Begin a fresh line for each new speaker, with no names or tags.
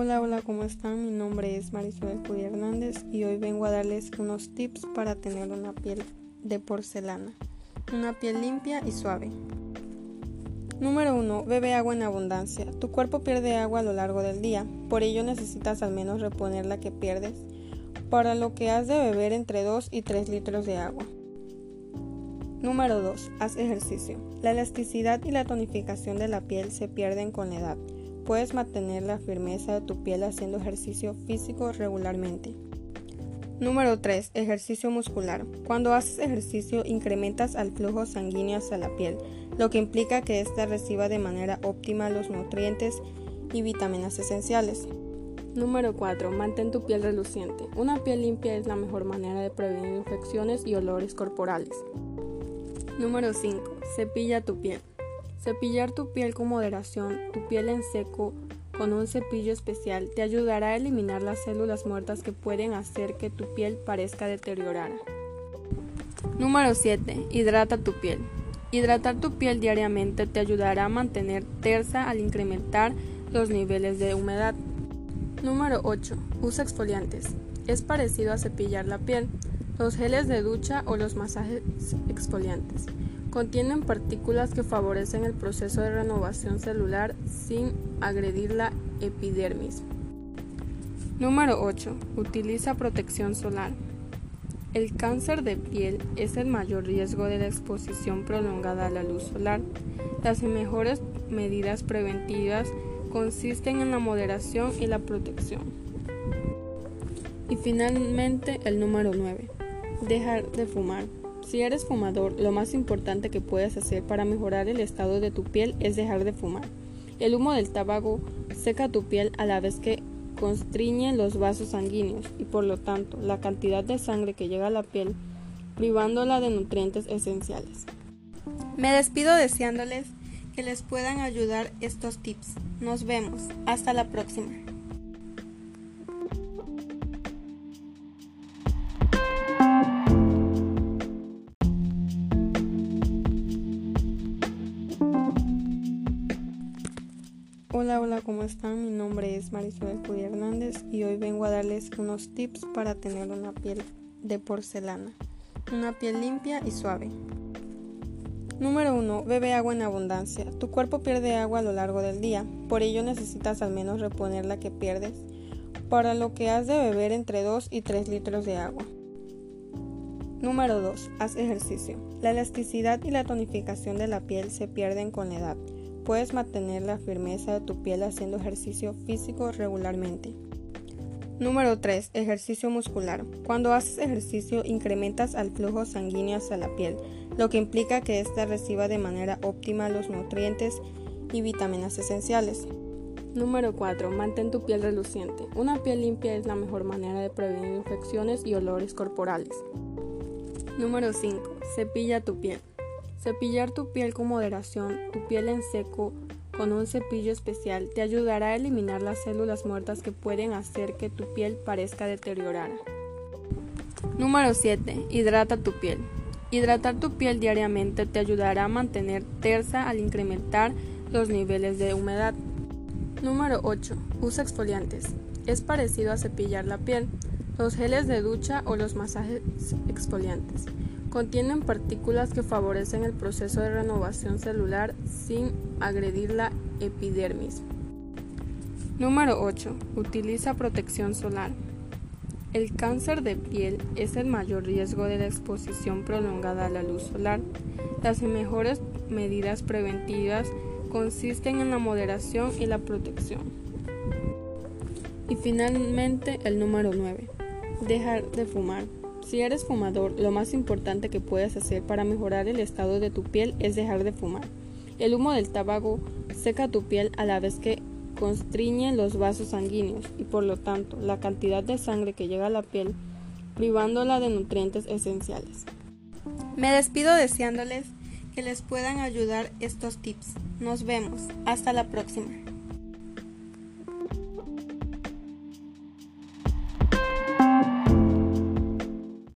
Hola, hola, ¿cómo están? Mi nombre es Marisol Judy Hernández y hoy vengo a darles unos tips para tener una piel de porcelana, una piel limpia y suave. Número 1. Bebe agua en abundancia. Tu cuerpo pierde agua a lo largo del día, por ello necesitas al menos reponer la que pierdes, para lo que has de beber entre 2 y 3 litros de agua. Número 2. Haz ejercicio. La elasticidad y la tonificación de la piel se pierden con la edad Puedes mantener la firmeza de tu piel haciendo ejercicio físico regularmente. Número 3. Ejercicio muscular. Cuando haces ejercicio incrementas el flujo sanguíneo hacia la piel, lo que implica que ésta reciba de manera óptima los nutrientes y vitaminas esenciales. Número 4. Mantén tu piel reluciente. Una piel limpia es la mejor manera de prevenir infecciones y olores corporales. Número 5. Cepilla tu piel. Cepillar tu piel con moderación, tu piel en seco, con un cepillo especial, te ayudará a eliminar las células muertas que pueden hacer que tu piel parezca deteriorada. Número 7. Hidrata tu piel. Hidratar tu piel diariamente te ayudará a mantener tersa al incrementar los niveles de humedad. Número 8. Usa exfoliantes. Es parecido a cepillar la piel, los geles de ducha o los masajes exfoliantes. Contienen partículas que favorecen el proceso de renovación celular sin agredir la epidermis. Número 8. Utiliza protección solar. El cáncer de piel es el mayor riesgo de la exposición prolongada a la luz solar. Las mejores medidas preventivas consisten en la moderación y la protección. Y finalmente el número 9. Dejar de fumar. Si eres fumador, lo más importante que puedes hacer para mejorar el estado de tu piel es dejar de fumar. El humo del tabaco seca tu piel a la vez que constriñe los vasos sanguíneos y por lo tanto la cantidad de sangre que llega a la piel, privándola de nutrientes esenciales. Me despido deseándoles que les puedan ayudar estos tips. Nos vemos. Hasta la próxima. Hola, hola, ¿cómo están? Mi nombre es Marisol Judy Hernández y hoy vengo a darles unos tips para tener una piel de porcelana, una piel limpia y suave. Número 1. Bebe agua en abundancia. Tu cuerpo pierde agua a lo largo del día, por ello necesitas al menos reponer la que pierdes, para lo que has de beber entre 2 y 3 litros de agua. Número 2. Haz ejercicio. La elasticidad y la tonificación de la piel se pierden con la edad Puedes mantener la firmeza de tu piel haciendo ejercicio físico regularmente. Número 3. Ejercicio muscular. Cuando haces ejercicio incrementas el flujo sanguíneo hacia la piel, lo que implica que ésta reciba de manera óptima los nutrientes y vitaminas esenciales. Número 4. Mantén tu piel reluciente. Una piel limpia es la mejor manera de prevenir infecciones y olores corporales. Número 5. Cepilla tu piel. Cepillar tu piel con moderación, tu piel en seco, con un cepillo especial, te ayudará a eliminar las células muertas que pueden hacer que tu piel parezca deteriorada. Número 7. Hidrata tu piel. Hidratar tu piel diariamente te ayudará a mantener tersa al incrementar los niveles de humedad. Número 8. Usa exfoliantes. Es parecido a cepillar la piel, los geles de ducha o los masajes exfoliantes. Contienen partículas que favorecen el proceso de renovación celular sin agredir la epidermis. Número 8. Utiliza protección solar. El cáncer de piel es el mayor riesgo de la exposición prolongada a la luz solar. Las mejores medidas preventivas consisten en la moderación y la protección. Y finalmente el número 9. Dejar de fumar. Si eres fumador, lo más importante que puedes hacer para mejorar el estado de tu piel es dejar de fumar. El humo del tabaco seca tu piel a la vez que constriñe los vasos sanguíneos y por lo tanto la cantidad de sangre que llega a la piel, privándola de nutrientes esenciales. Me despido deseándoles que les puedan ayudar estos tips. Nos vemos. Hasta la próxima.